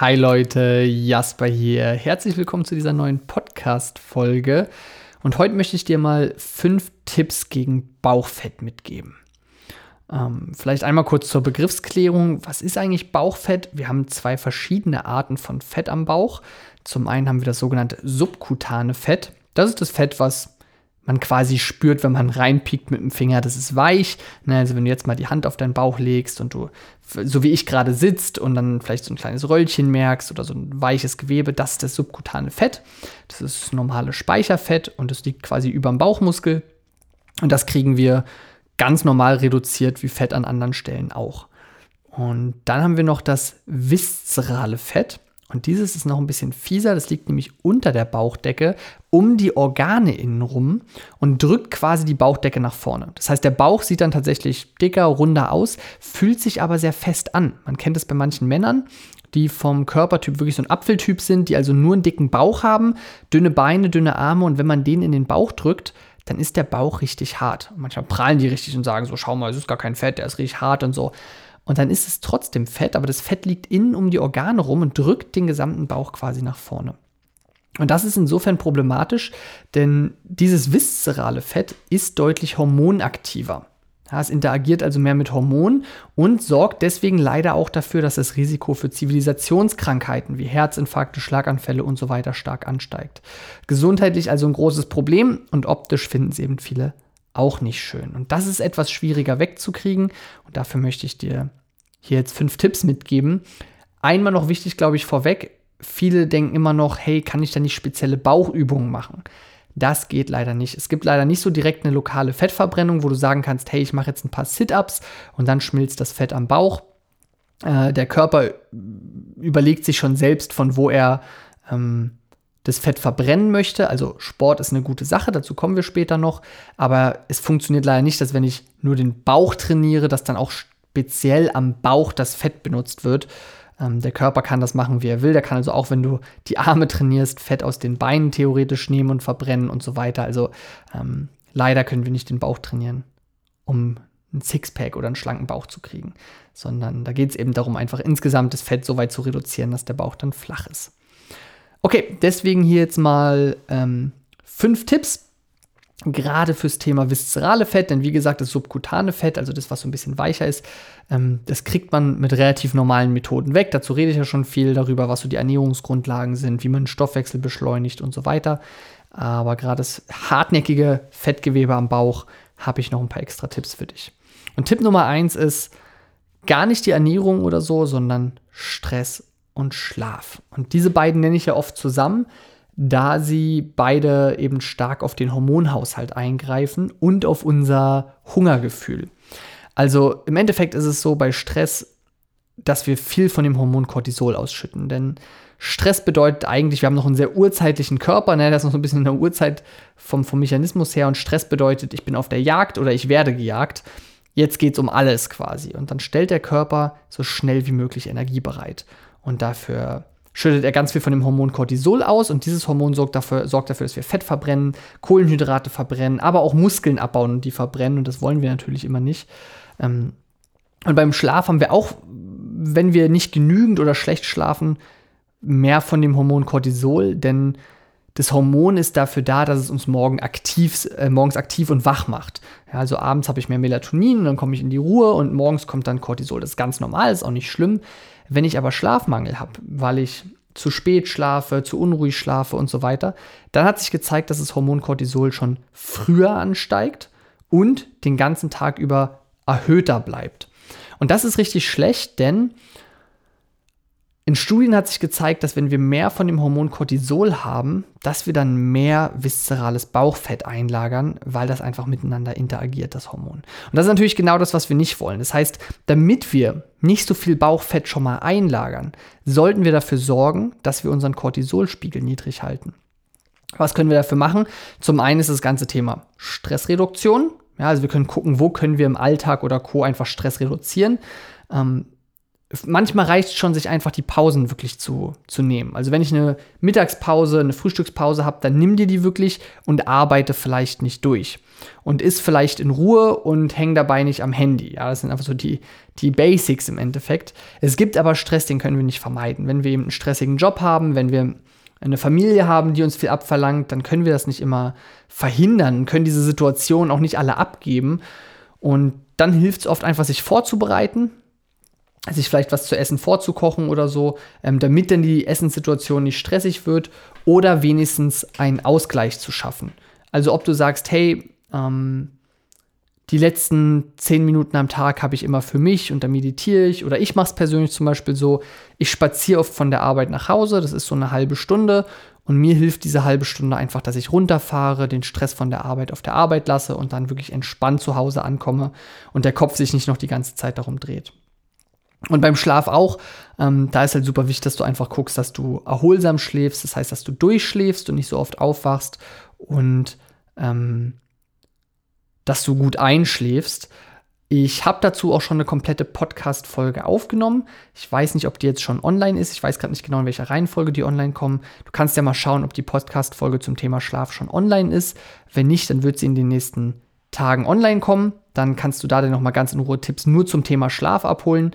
Hi Leute, Jasper hier. Herzlich willkommen zu dieser neuen Podcast-Folge. Und heute möchte ich dir mal fünf Tipps gegen Bauchfett mitgeben. Ähm, vielleicht einmal kurz zur Begriffsklärung. Was ist eigentlich Bauchfett? Wir haben zwei verschiedene Arten von Fett am Bauch. Zum einen haben wir das sogenannte subkutane Fett. Das ist das Fett, was man quasi spürt, wenn man reinpiekt mit dem Finger, das ist weich. Ne? Also wenn du jetzt mal die Hand auf deinen Bauch legst und du, so wie ich gerade sitzt und dann vielleicht so ein kleines Röllchen merkst oder so ein weiches Gewebe, das ist das subkutane Fett. Das ist das normale Speicherfett und das liegt quasi über dem Bauchmuskel. Und das kriegen wir ganz normal reduziert wie Fett an anderen Stellen auch. Und dann haben wir noch das viszerale Fett. Und dieses ist noch ein bisschen fieser, das liegt nämlich unter der Bauchdecke, um die Organe innen rum und drückt quasi die Bauchdecke nach vorne. Das heißt, der Bauch sieht dann tatsächlich dicker, runder aus, fühlt sich aber sehr fest an. Man kennt es bei manchen Männern, die vom Körpertyp wirklich so ein Apfeltyp sind, die also nur einen dicken Bauch haben, dünne Beine, dünne Arme und wenn man den in den Bauch drückt, dann ist der Bauch richtig hart. Manchmal prallen die richtig und sagen so, schau mal, es ist gar kein Fett, der ist richtig hart und so. Und dann ist es trotzdem Fett, aber das Fett liegt innen um die Organe rum und drückt den gesamten Bauch quasi nach vorne. Und das ist insofern problematisch, denn dieses viszerale Fett ist deutlich hormonaktiver. Es interagiert also mehr mit Hormonen und sorgt deswegen leider auch dafür, dass das Risiko für Zivilisationskrankheiten wie Herzinfarkte, Schlaganfälle und so weiter stark ansteigt. Gesundheitlich also ein großes Problem und optisch finden es eben viele auch nicht schön. Und das ist etwas schwieriger wegzukriegen. Und dafür möchte ich dir hier jetzt fünf Tipps mitgeben. Einmal noch wichtig, glaube ich, vorweg. Viele denken immer noch, hey, kann ich da nicht spezielle Bauchübungen machen? Das geht leider nicht. Es gibt leider nicht so direkt eine lokale Fettverbrennung, wo du sagen kannst, hey, ich mache jetzt ein paar Sit-ups und dann schmilzt das Fett am Bauch. Äh, der Körper überlegt sich schon selbst, von wo er ähm, das Fett verbrennen möchte. Also Sport ist eine gute Sache, dazu kommen wir später noch. Aber es funktioniert leider nicht, dass wenn ich nur den Bauch trainiere, dass dann auch speziell am Bauch das Fett benutzt wird. Ähm, der Körper kann das machen, wie er will. Der kann also auch, wenn du die Arme trainierst, Fett aus den Beinen theoretisch nehmen und verbrennen und so weiter. Also ähm, leider können wir nicht den Bauch trainieren, um ein Sixpack oder einen schlanken Bauch zu kriegen, sondern da geht es eben darum, einfach insgesamt das Fett so weit zu reduzieren, dass der Bauch dann flach ist. Okay, deswegen hier jetzt mal ähm, fünf Tipps, gerade fürs Thema viszerale Fett, denn wie gesagt, das subkutane Fett, also das, was so ein bisschen weicher ist, ähm, das kriegt man mit relativ normalen Methoden weg. Dazu rede ich ja schon viel darüber, was so die Ernährungsgrundlagen sind, wie man Stoffwechsel beschleunigt und so weiter. Aber gerade das hartnäckige Fettgewebe am Bauch habe ich noch ein paar extra Tipps für dich. Und Tipp Nummer eins ist gar nicht die Ernährung oder so, sondern Stress und Schlaf. Und diese beiden nenne ich ja oft zusammen, da sie beide eben stark auf den Hormonhaushalt eingreifen und auf unser Hungergefühl. Also im Endeffekt ist es so bei Stress, dass wir viel von dem Hormon Cortisol ausschütten. Denn Stress bedeutet eigentlich, wir haben noch einen sehr urzeitlichen Körper, ne? das ist noch so ein bisschen in der Urzeit vom, vom Mechanismus her. Und Stress bedeutet, ich bin auf der Jagd oder ich werde gejagt. Jetzt geht es um alles quasi. Und dann stellt der Körper so schnell wie möglich Energie bereit. Und dafür schüttet er ganz viel von dem Hormon Cortisol aus und dieses Hormon sorgt dafür, sorgt dafür, dass wir Fett verbrennen, Kohlenhydrate verbrennen, aber auch Muskeln abbauen und die verbrennen und das wollen wir natürlich immer nicht. Ähm, und beim Schlaf haben wir auch, wenn wir nicht genügend oder schlecht schlafen, mehr von dem Hormon Cortisol, denn das Hormon ist dafür da, dass es uns morgen aktiv, äh, morgens aktiv und wach macht. Ja, also abends habe ich mehr Melatonin, dann komme ich in die Ruhe und morgens kommt dann Cortisol. Das ist ganz normal, ist auch nicht schlimm. Wenn ich aber Schlafmangel habe, weil ich zu spät schlafe, zu unruhig schlafe und so weiter, dann hat sich gezeigt, dass das Hormon Cortisol schon früher ansteigt und den ganzen Tag über erhöhter bleibt. Und das ist richtig schlecht, denn in Studien hat sich gezeigt, dass wenn wir mehr von dem Hormon Cortisol haben, dass wir dann mehr viszerales Bauchfett einlagern, weil das einfach miteinander interagiert, das Hormon. Und das ist natürlich genau das, was wir nicht wollen. Das heißt, damit wir nicht so viel Bauchfett schon mal einlagern, sollten wir dafür sorgen, dass wir unseren Cortisolspiegel niedrig halten. Was können wir dafür machen? Zum einen ist das ganze Thema Stressreduktion. Ja, also wir können gucken, wo können wir im Alltag oder Co. einfach Stress reduzieren. Ähm, manchmal reicht es schon, sich einfach die Pausen wirklich zu, zu nehmen. Also wenn ich eine Mittagspause, eine Frühstückspause habe, dann nimm dir die wirklich und arbeite vielleicht nicht durch. Und ist vielleicht in Ruhe und häng dabei nicht am Handy. Ja, das sind einfach so die, die Basics im Endeffekt. Es gibt aber Stress, den können wir nicht vermeiden. Wenn wir eben einen stressigen Job haben, wenn wir eine Familie haben, die uns viel abverlangt, dann können wir das nicht immer verhindern, können diese Situation auch nicht alle abgeben. Und dann hilft es oft einfach, sich vorzubereiten, sich vielleicht was zu essen vorzukochen oder so, ähm, damit dann die Essenssituation nicht stressig wird oder wenigstens einen Ausgleich zu schaffen. Also ob du sagst, hey, ähm, die letzten zehn Minuten am Tag habe ich immer für mich und da meditiere ich. Oder ich mache es persönlich zum Beispiel so, ich spaziere oft von der Arbeit nach Hause, das ist so eine halbe Stunde. Und mir hilft diese halbe Stunde einfach, dass ich runterfahre, den Stress von der Arbeit auf der Arbeit lasse und dann wirklich entspannt zu Hause ankomme und der Kopf sich nicht noch die ganze Zeit darum dreht. Und beim Schlaf auch, ähm, da ist halt super wichtig, dass du einfach guckst, dass du erholsam schläfst, das heißt, dass du durchschläfst und nicht so oft aufwachst und ähm, dass du gut einschläfst. Ich habe dazu auch schon eine komplette Podcast-Folge aufgenommen. Ich weiß nicht, ob die jetzt schon online ist. Ich weiß gerade nicht genau, in welcher Reihenfolge die online kommen. Du kannst ja mal schauen, ob die Podcast-Folge zum Thema Schlaf schon online ist. Wenn nicht, dann wird sie in den nächsten Tagen online kommen. Dann kannst du da dann nochmal ganz in Ruhe Tipps nur zum Thema Schlaf abholen.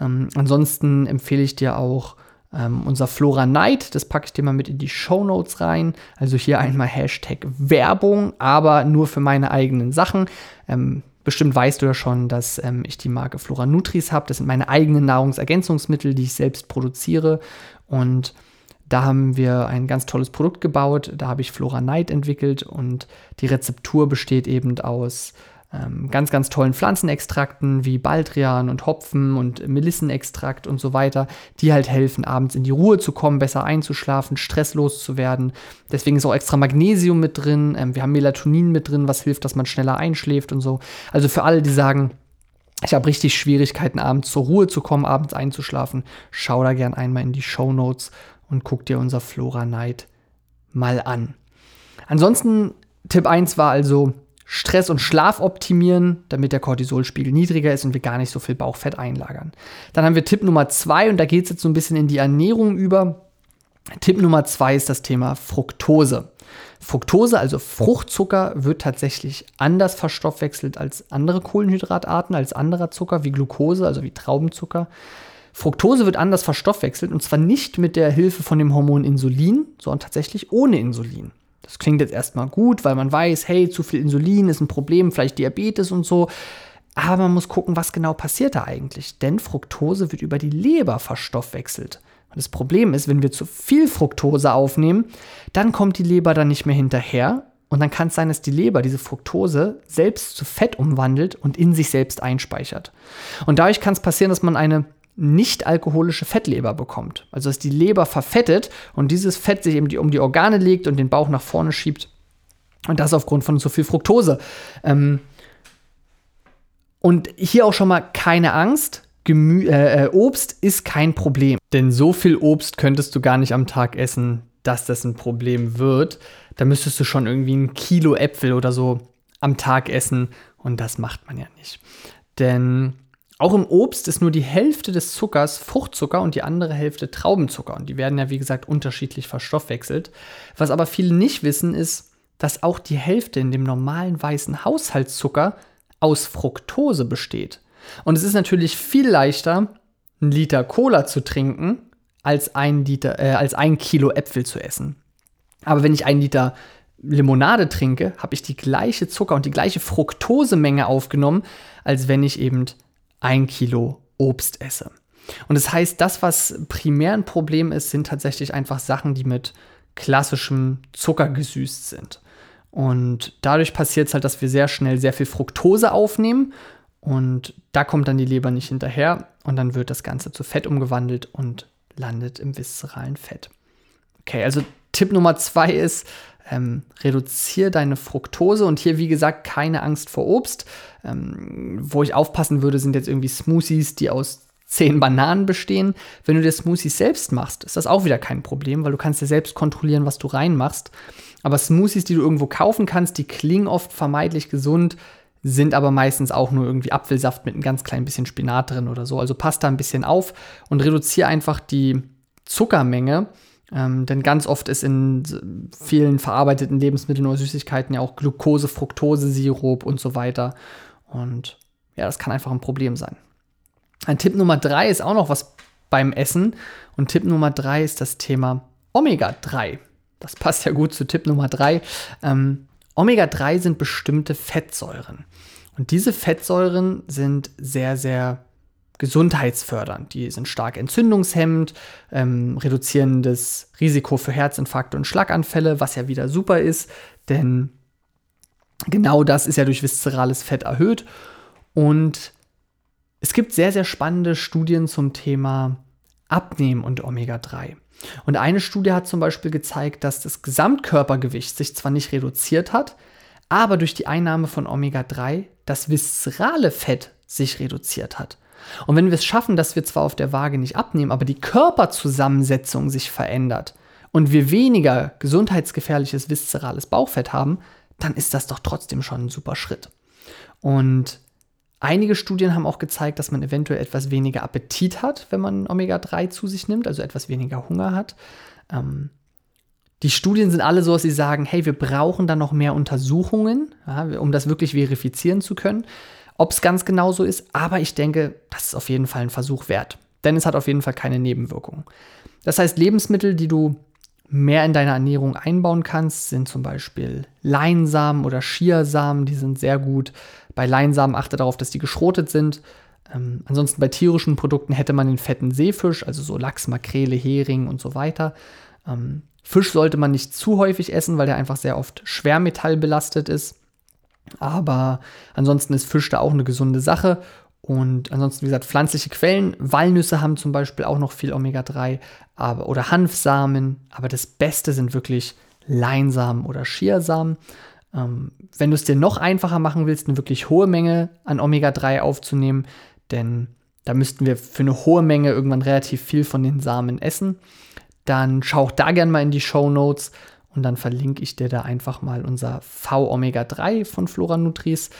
Ähm, ansonsten empfehle ich dir auch ähm, unser Flora Night, das packe ich dir mal mit in die Show Notes rein. Also hier einmal Hashtag Werbung, aber nur für meine eigenen Sachen. Ähm, bestimmt weißt du ja schon, dass ähm, ich die Marke Flora Nutris habe. Das sind meine eigenen Nahrungsergänzungsmittel, die ich selbst produziere. Und da haben wir ein ganz tolles Produkt gebaut. Da habe ich Flora Night entwickelt und die Rezeptur besteht eben aus ähm, ganz, ganz tollen Pflanzenextrakten wie Baldrian und Hopfen und Melissenextrakt und so weiter, die halt helfen, abends in die Ruhe zu kommen, besser einzuschlafen, stresslos zu werden. Deswegen ist auch extra Magnesium mit drin. Ähm, wir haben Melatonin mit drin, was hilft, dass man schneller einschläft und so. Also für alle, die sagen, ich habe richtig Schwierigkeiten, abends zur Ruhe zu kommen, abends einzuschlafen, schau da gern einmal in die Show Notes und guck dir unser Flora Night mal an. Ansonsten, Tipp 1 war also, Stress und Schlaf optimieren, damit der Cortisolspiegel niedriger ist und wir gar nicht so viel Bauchfett einlagern. Dann haben wir Tipp Nummer zwei und da geht es jetzt so ein bisschen in die Ernährung über. Tipp Nummer zwei ist das Thema Fructose. Fructose, also Fruchtzucker, wird tatsächlich anders verstoffwechselt als andere Kohlenhydratarten, als anderer Zucker wie Glucose, also wie Traubenzucker. Fructose wird anders verstoffwechselt und zwar nicht mit der Hilfe von dem Hormon Insulin, sondern tatsächlich ohne Insulin. Das klingt jetzt erstmal gut, weil man weiß, hey, zu viel Insulin ist ein Problem, vielleicht Diabetes und so. Aber man muss gucken, was genau passiert da eigentlich. Denn Fructose wird über die Leber verstoffwechselt. Und das Problem ist, wenn wir zu viel Fructose aufnehmen, dann kommt die Leber dann nicht mehr hinterher. Und dann kann es sein, dass die Leber diese Fructose selbst zu Fett umwandelt und in sich selbst einspeichert. Und dadurch kann es passieren, dass man eine nicht-alkoholische Fettleber bekommt. Also dass die Leber verfettet und dieses Fett sich eben um die Organe legt und den Bauch nach vorne schiebt. Und das aufgrund von so viel Fructose. Ähm und hier auch schon mal keine Angst. Gemü äh, äh, Obst ist kein Problem. Denn so viel Obst könntest du gar nicht am Tag essen, dass das ein Problem wird. Da müsstest du schon irgendwie ein Kilo Äpfel oder so am Tag essen. Und das macht man ja nicht. Denn auch im Obst ist nur die Hälfte des Zuckers Fruchtzucker und die andere Hälfte Traubenzucker. Und die werden ja, wie gesagt, unterschiedlich verstoffwechselt. Was aber viele nicht wissen, ist, dass auch die Hälfte in dem normalen weißen Haushaltszucker aus Fructose besteht. Und es ist natürlich viel leichter, einen Liter Cola zu trinken, als ein, Liter, äh, als ein Kilo Äpfel zu essen. Aber wenn ich einen Liter Limonade trinke, habe ich die gleiche Zucker und die gleiche Fructosemenge aufgenommen, als wenn ich eben ein Kilo Obst esse. Und das heißt, das, was primär ein Problem ist, sind tatsächlich einfach Sachen, die mit klassischem Zucker gesüßt sind. Und dadurch passiert es halt, dass wir sehr schnell sehr viel Fructose aufnehmen und da kommt dann die Leber nicht hinterher und dann wird das Ganze zu Fett umgewandelt und landet im viszeralen Fett. Okay, also Tipp Nummer zwei ist, ähm, reduziere deine Fructose und hier, wie gesagt, keine Angst vor Obst. Ähm, wo ich aufpassen würde, sind jetzt irgendwie Smoothies, die aus zehn Bananen bestehen. Wenn du dir Smoothies selbst machst, ist das auch wieder kein Problem, weil du kannst dir selbst kontrollieren, was du reinmachst. Aber Smoothies, die du irgendwo kaufen kannst, die klingen oft vermeidlich gesund, sind aber meistens auch nur irgendwie Apfelsaft mit ein ganz klein bisschen Spinat drin oder so. Also passt da ein bisschen auf und reduziere einfach die Zuckermenge. Ähm, denn ganz oft ist in vielen verarbeiteten Lebensmitteln oder Süßigkeiten ja auch Glucose, Fructose, Sirup und so weiter. Und ja, das kann einfach ein Problem sein. Ein Tipp Nummer drei ist auch noch was beim Essen. Und Tipp Nummer drei ist das Thema Omega-3. Das passt ja gut zu Tipp Nummer drei. Ähm, Omega-3 sind bestimmte Fettsäuren. Und diese Fettsäuren sind sehr, sehr gesundheitsfördernd. Die sind stark entzündungshemmend, ähm, reduzieren das Risiko für Herzinfarkte und Schlaganfälle, was ja wieder super ist, denn genau das ist ja durch viszerales Fett erhöht. Und es gibt sehr, sehr spannende Studien zum Thema Abnehmen und Omega-3. Und eine Studie hat zum Beispiel gezeigt, dass das Gesamtkörpergewicht sich zwar nicht reduziert hat, aber durch die Einnahme von Omega-3 das viszerale Fett sich reduziert hat. Und wenn wir es schaffen, dass wir zwar auf der Waage nicht abnehmen, aber die Körperzusammensetzung sich verändert und wir weniger gesundheitsgefährliches viszerales Bauchfett haben, dann ist das doch trotzdem schon ein super Schritt. Und Einige Studien haben auch gezeigt, dass man eventuell etwas weniger Appetit hat, wenn man Omega-3 zu sich nimmt, also etwas weniger Hunger hat. Ähm, die Studien sind alle so, dass sie sagen, hey, wir brauchen da noch mehr Untersuchungen, ja, um das wirklich verifizieren zu können, ob es ganz genau so ist. Aber ich denke, das ist auf jeden Fall ein Versuch wert, denn es hat auf jeden Fall keine Nebenwirkungen. Das heißt, Lebensmittel, die du mehr in deine Ernährung einbauen kannst, sind zum Beispiel Leinsamen oder Chiasamen, die sind sehr gut. Bei Leinsamen achte darauf, dass die geschrotet sind. Ähm, ansonsten bei tierischen Produkten hätte man den fetten Seefisch, also so Lachs, Makrele, Hering und so weiter. Ähm, Fisch sollte man nicht zu häufig essen, weil der einfach sehr oft schwermetallbelastet ist. Aber ansonsten ist Fisch da auch eine gesunde Sache. Und ansonsten, wie gesagt, pflanzliche Quellen. Walnüsse haben zum Beispiel auch noch viel Omega-3 aber, oder Hanfsamen. Aber das Beste sind wirklich Leinsamen oder Chiasamen. Ähm, wenn du es dir noch einfacher machen willst, eine wirklich hohe Menge an Omega-3 aufzunehmen, denn da müssten wir für eine hohe Menge irgendwann relativ viel von den Samen essen, dann schau auch da gerne mal in die Show Notes und dann verlinke ich dir da einfach mal unser V-Omega-3 von Flora Nutris.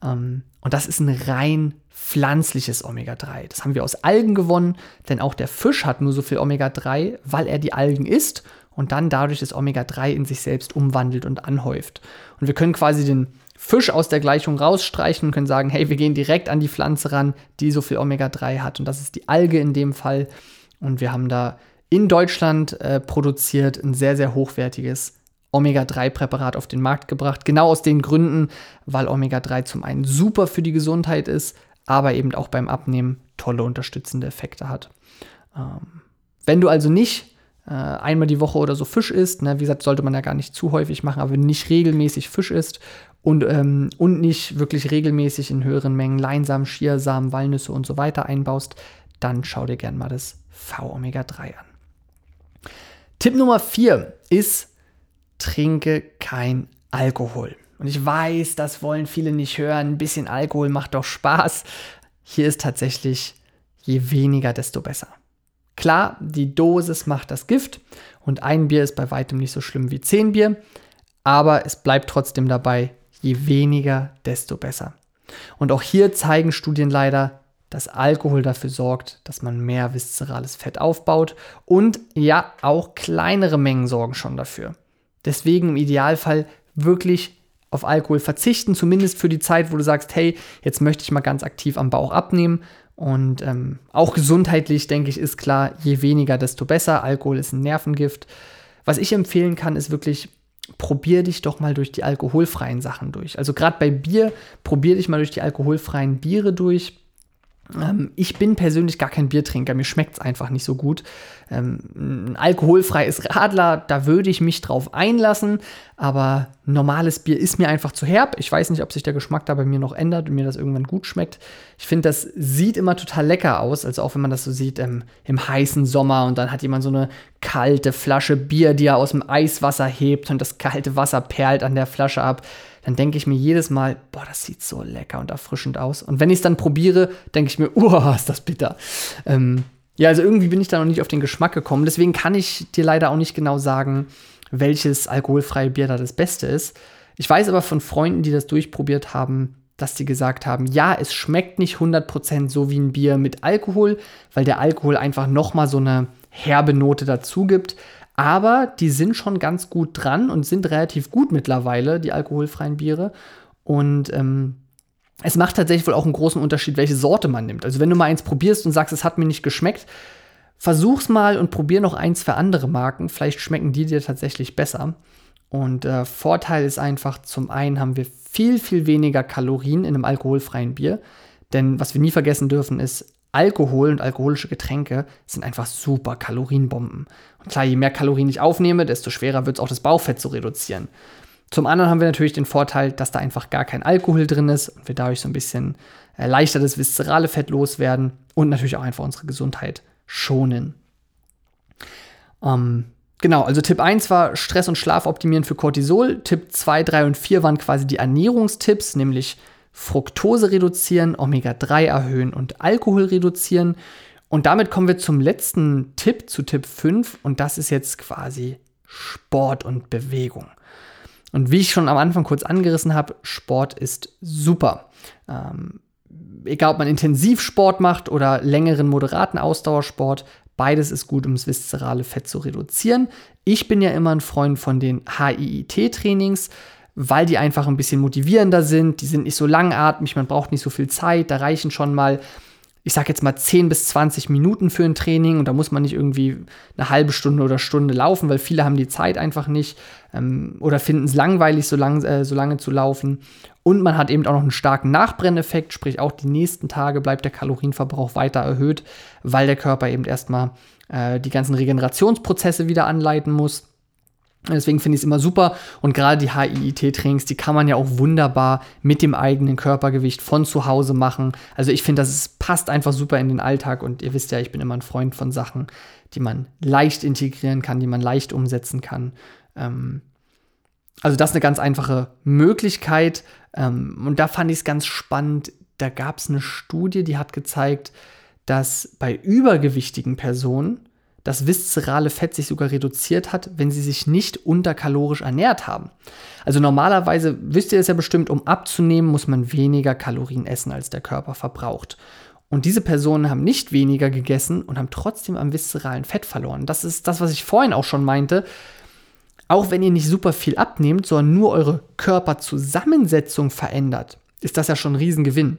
Ähm, und das ist ein rein pflanzliches Omega-3. Das haben wir aus Algen gewonnen, denn auch der Fisch hat nur so viel Omega-3, weil er die Algen isst und dann dadurch das Omega-3 in sich selbst umwandelt und anhäuft. Und wir können quasi den Fisch aus der Gleichung rausstreichen und können sagen, hey, wir gehen direkt an die Pflanze ran, die so viel Omega-3 hat. Und das ist die Alge in dem Fall. Und wir haben da in Deutschland äh, produziert ein sehr, sehr hochwertiges Omega-3-Präparat auf den Markt gebracht. Genau aus den Gründen, weil Omega-3 zum einen super für die Gesundheit ist, aber eben auch beim Abnehmen tolle unterstützende Effekte hat. Ähm, wenn du also nicht äh, einmal die Woche oder so Fisch isst. Ne? Wie gesagt, sollte man ja gar nicht zu häufig machen, aber wenn nicht regelmäßig Fisch isst und, ähm, und nicht wirklich regelmäßig in höheren Mengen Leinsamen, Chiasamen, Walnüsse und so weiter einbaust, dann schau dir gerne mal das V-Omega-3 an. Tipp Nummer 4 ist, trinke kein Alkohol. Und ich weiß, das wollen viele nicht hören. Ein bisschen Alkohol macht doch Spaß. Hier ist tatsächlich, je weniger, desto besser. Klar, die Dosis macht das Gift und ein Bier ist bei weitem nicht so schlimm wie zehn Bier, aber es bleibt trotzdem dabei, je weniger, desto besser. Und auch hier zeigen Studien leider, dass Alkohol dafür sorgt, dass man mehr viszerales Fett aufbaut und ja, auch kleinere Mengen sorgen schon dafür. Deswegen im Idealfall wirklich auf Alkohol verzichten, zumindest für die Zeit, wo du sagst, hey, jetzt möchte ich mal ganz aktiv am Bauch abnehmen und ähm, auch gesundheitlich, denke ich, ist klar, je weniger, desto besser. Alkohol ist ein Nervengift. Was ich empfehlen kann, ist wirklich, probier dich doch mal durch die alkoholfreien Sachen durch. Also gerade bei Bier, probier dich mal durch die alkoholfreien Biere durch. Ähm, ich bin persönlich gar kein Biertrinker, mir schmeckt es einfach nicht so gut. Ähm, ein alkoholfreies Radler, da würde ich mich drauf einlassen, aber normales Bier ist mir einfach zu herb. Ich weiß nicht, ob sich der Geschmack da bei mir noch ändert und mir das irgendwann gut schmeckt. Ich finde, das sieht immer total lecker aus, also auch wenn man das so sieht ähm, im heißen Sommer und dann hat jemand so eine kalte Flasche Bier, die er aus dem Eiswasser hebt und das kalte Wasser perlt an der Flasche ab dann denke ich mir jedes Mal, boah, das sieht so lecker und erfrischend aus. Und wenn ich es dann probiere, denke ich mir, oh, ist das bitter. Ähm, ja, also irgendwie bin ich da noch nicht auf den Geschmack gekommen. Deswegen kann ich dir leider auch nicht genau sagen, welches alkoholfreie Bier da das Beste ist. Ich weiß aber von Freunden, die das durchprobiert haben, dass die gesagt haben, ja, es schmeckt nicht 100% so wie ein Bier mit Alkohol, weil der Alkohol einfach nochmal so eine herbe Note dazu gibt. Aber die sind schon ganz gut dran und sind relativ gut mittlerweile, die alkoholfreien Biere. Und ähm, es macht tatsächlich wohl auch einen großen Unterschied, welche Sorte man nimmt. Also wenn du mal eins probierst und sagst, es hat mir nicht geschmeckt, versuch's mal und probier noch eins für andere Marken. Vielleicht schmecken die dir tatsächlich besser. Und äh, Vorteil ist einfach, zum einen haben wir viel, viel weniger Kalorien in einem alkoholfreien Bier. Denn was wir nie vergessen dürfen, ist, Alkohol und alkoholische Getränke sind einfach super Kalorienbomben. Und klar, je mehr Kalorien ich aufnehme, desto schwerer wird es auch das Bauchfett zu reduzieren. Zum anderen haben wir natürlich den Vorteil, dass da einfach gar kein Alkohol drin ist und wir dadurch so ein bisschen äh, leichter das viszerale Fett loswerden und natürlich auch einfach unsere Gesundheit schonen. Ähm, genau, also Tipp 1 war Stress und Schlaf optimieren für Cortisol. Tipp 2, 3 und 4 waren quasi die Ernährungstipps, nämlich Fructose reduzieren, Omega-3 erhöhen und Alkohol reduzieren. Und damit kommen wir zum letzten Tipp, zu Tipp 5, und das ist jetzt quasi Sport und Bewegung. Und wie ich schon am Anfang kurz angerissen habe, Sport ist super. Ähm, egal, ob man Intensivsport macht oder längeren, moderaten Ausdauersport, beides ist gut, um das viszerale Fett zu reduzieren. Ich bin ja immer ein Freund von den HIIT-Trainings, weil die einfach ein bisschen motivierender sind. Die sind nicht so langatmig, man braucht nicht so viel Zeit. Da reichen schon mal ich sage jetzt mal 10 bis 20 Minuten für ein Training und da muss man nicht irgendwie eine halbe Stunde oder Stunde laufen, weil viele haben die Zeit einfach nicht ähm, oder finden es langweilig, so, lang, äh, so lange zu laufen. Und man hat eben auch noch einen starken Nachbrenneffekt, sprich auch die nächsten Tage bleibt der Kalorienverbrauch weiter erhöht, weil der Körper eben erstmal äh, die ganzen Regenerationsprozesse wieder anleiten muss. Deswegen finde ich es immer super. Und gerade die HIIT-Trainings, die kann man ja auch wunderbar mit dem eigenen Körpergewicht von zu Hause machen. Also ich finde, das ist, passt einfach super in den Alltag. Und ihr wisst ja, ich bin immer ein Freund von Sachen, die man leicht integrieren kann, die man leicht umsetzen kann. Ähm, also das ist eine ganz einfache Möglichkeit. Ähm, und da fand ich es ganz spannend. Da gab es eine Studie, die hat gezeigt, dass bei übergewichtigen Personen das viszerale Fett sich sogar reduziert hat, wenn sie sich nicht unterkalorisch ernährt haben. Also normalerweise, wisst ihr es ja bestimmt, um abzunehmen, muss man weniger Kalorien essen, als der Körper verbraucht. Und diese Personen haben nicht weniger gegessen und haben trotzdem am viszeralen Fett verloren. Das ist das, was ich vorhin auch schon meinte. Auch wenn ihr nicht super viel abnehmt, sondern nur eure Körperzusammensetzung verändert, ist das ja schon ein Riesengewinn.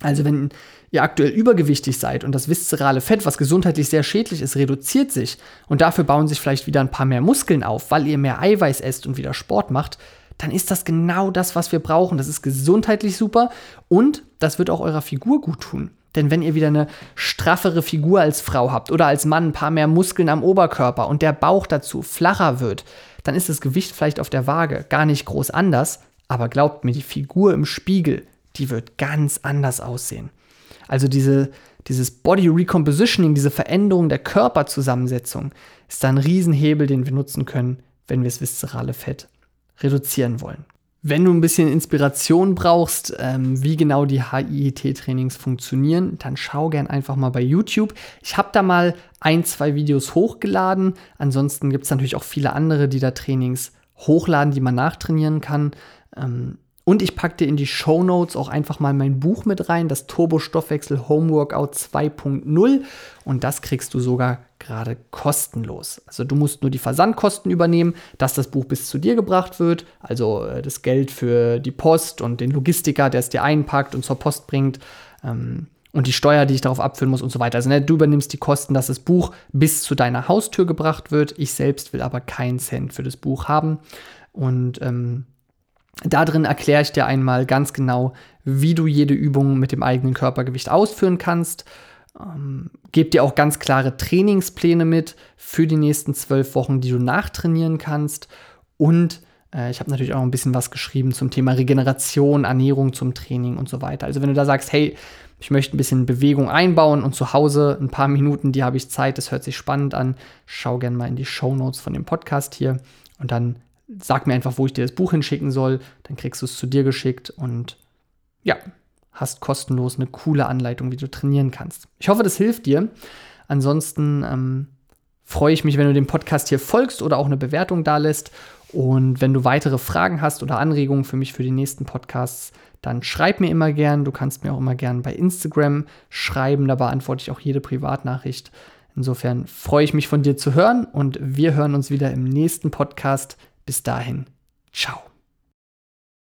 Also wenn ihr aktuell übergewichtig seid und das viszerale Fett, was gesundheitlich sehr schädlich ist, reduziert sich und dafür bauen sich vielleicht wieder ein paar mehr Muskeln auf, weil ihr mehr Eiweiß esst und wieder Sport macht, dann ist das genau das, was wir brauchen. Das ist gesundheitlich super und das wird auch eurer Figur gut tun. Denn wenn ihr wieder eine straffere Figur als Frau habt oder als Mann ein paar mehr Muskeln am Oberkörper und der Bauch dazu flacher wird, dann ist das Gewicht vielleicht auf der Waage gar nicht groß anders, aber glaubt mir, die Figur im Spiegel die wird ganz anders aussehen. Also diese, dieses Body Recompositioning, diese Veränderung der Körperzusammensetzung ist ein Riesenhebel, den wir nutzen können, wenn wir das viszerale Fett reduzieren wollen. Wenn du ein bisschen Inspiration brauchst, ähm, wie genau die HIIT-Trainings funktionieren, dann schau gern einfach mal bei YouTube. Ich habe da mal ein, zwei Videos hochgeladen. Ansonsten gibt es natürlich auch viele andere, die da Trainings hochladen, die man nachtrainieren kann. Ähm, und ich packe dir in die Show Notes auch einfach mal mein Buch mit rein, das Turbo Stoffwechsel Homeworkout 2.0. Und das kriegst du sogar gerade kostenlos. Also du musst nur die Versandkosten übernehmen, dass das Buch bis zu dir gebracht wird. Also äh, das Geld für die Post und den Logistiker, der es dir einpackt und zur Post bringt. Ähm, und die Steuer, die ich darauf abführen muss und so weiter. Also ne, du übernimmst die Kosten, dass das Buch bis zu deiner Haustür gebracht wird. Ich selbst will aber keinen Cent für das Buch haben. Und ähm, da drin erkläre ich dir einmal ganz genau, wie du jede Übung mit dem eigenen Körpergewicht ausführen kannst. Ähm, gebe dir auch ganz klare Trainingspläne mit für die nächsten zwölf Wochen, die du nachtrainieren kannst. Und äh, ich habe natürlich auch ein bisschen was geschrieben zum Thema Regeneration, Ernährung zum Training und so weiter. Also wenn du da sagst, hey, ich möchte ein bisschen Bewegung einbauen und zu Hause ein paar Minuten, die habe ich Zeit, das hört sich spannend an, schau gerne mal in die Show Notes von dem Podcast hier und dann sag mir einfach, wo ich dir das Buch hinschicken soll, dann kriegst du es zu dir geschickt und ja, hast kostenlos eine coole Anleitung, wie du trainieren kannst. Ich hoffe, das hilft dir. Ansonsten ähm, freue ich mich, wenn du dem Podcast hier folgst oder auch eine Bewertung da lässt. Und wenn du weitere Fragen hast oder Anregungen für mich für die nächsten Podcasts, dann schreib mir immer gern. Du kannst mir auch immer gern bei Instagram schreiben. Da beantworte ich auch jede Privatnachricht. Insofern freue ich mich von dir zu hören und wir hören uns wieder im nächsten Podcast. Bis dahin, ciao.